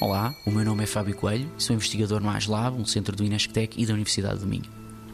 Olá, o meu nome é Fábio Coelho, sou investigador no ASLAB, um centro do Inesctec e da Universidade do Minho.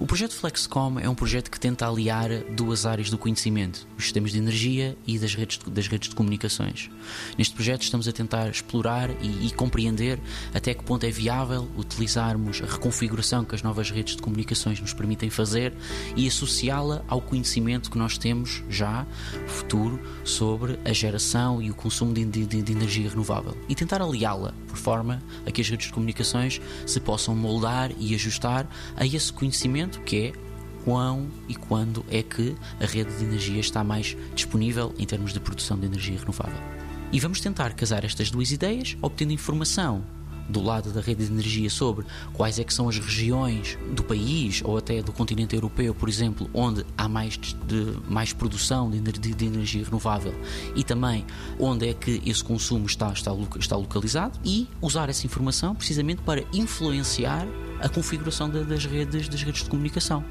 O projeto Flexcom é um projeto que tenta aliar duas áreas do conhecimento, os sistemas de energia e das redes de, das redes de comunicações. Neste projeto estamos a tentar explorar e, e compreender até que ponto é viável utilizarmos a reconfiguração que as novas redes de comunicações nos permitem fazer e associá-la ao conhecimento que nós temos já, futuro, sobre a geração e o consumo de, de, de energia renovável e tentar aliá-la por forma a que as redes de comunicações se possam moldar e ajustar a esse conhecimento que é quão e quando é que a rede de energia está mais disponível em termos de produção de energia renovável. E vamos tentar casar estas duas ideias, obtendo informação do lado da rede de energia sobre quais é que são as regiões do país ou até do continente europeu, por exemplo, onde há mais, de, mais produção de, de, de, energia renovável e também onde é que esse consumo está, está, está localizado e usar essa informação precisamente para influenciar a configuração das redes, das redes de comunicação.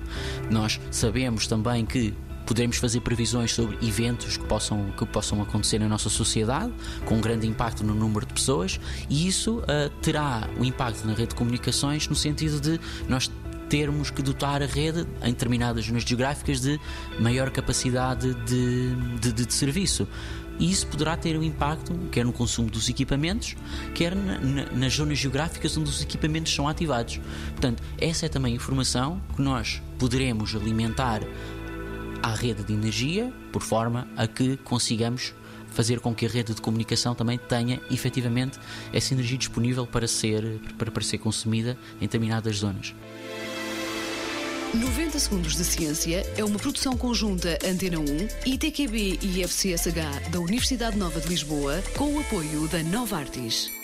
Nós sabemos também que Poderemos fazer previsões sobre eventos que possam, que possam acontecer na nossa sociedade, com um grande impacto no número de pessoas, e isso uh, terá um impacto na rede de comunicações no sentido de nós termos que dotar a rede, em determinadas zonas geográficas, de maior capacidade de, de, de, de serviço. E isso poderá ter um impacto, quer no consumo dos equipamentos, quer na, na, nas zonas geográficas onde os equipamentos são ativados. Portanto, essa é também informação que nós poderemos alimentar à rede de energia, por forma a que consigamos fazer com que a rede de comunicação também tenha efetivamente essa energia disponível para ser, para, para ser consumida em determinadas zonas. 90 Segundos de Ciência é uma produção conjunta Antena 1, ITQB e FCSH da Universidade Nova de Lisboa, com o apoio da Nova Artis.